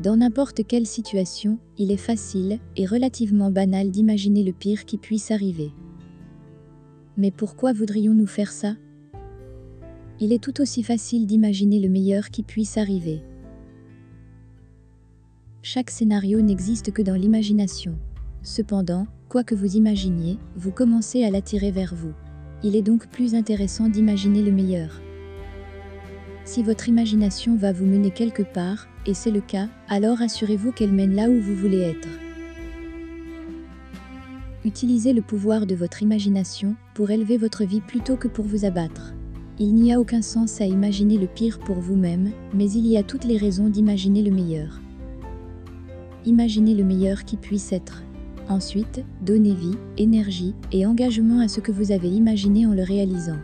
Dans n'importe quelle situation, il est facile et relativement banal d'imaginer le pire qui puisse arriver. Mais pourquoi voudrions-nous faire ça? Il est tout aussi facile d'imaginer le meilleur qui puisse arriver. Chaque scénario n'existe que dans l'imagination. Cependant, quoi que vous imaginiez, vous commencez à l'attirer vers vous. Il est donc plus intéressant d'imaginer le meilleur. Si votre imagination va vous mener quelque part, et c'est le cas, alors assurez-vous qu'elle mène là où vous voulez être. Utilisez le pouvoir de votre imagination pour élever votre vie plutôt que pour vous abattre. Il n'y a aucun sens à imaginer le pire pour vous-même, mais il y a toutes les raisons d'imaginer le meilleur. Imaginez le meilleur qui puisse être. Ensuite, donnez vie, énergie et engagement à ce que vous avez imaginé en le réalisant.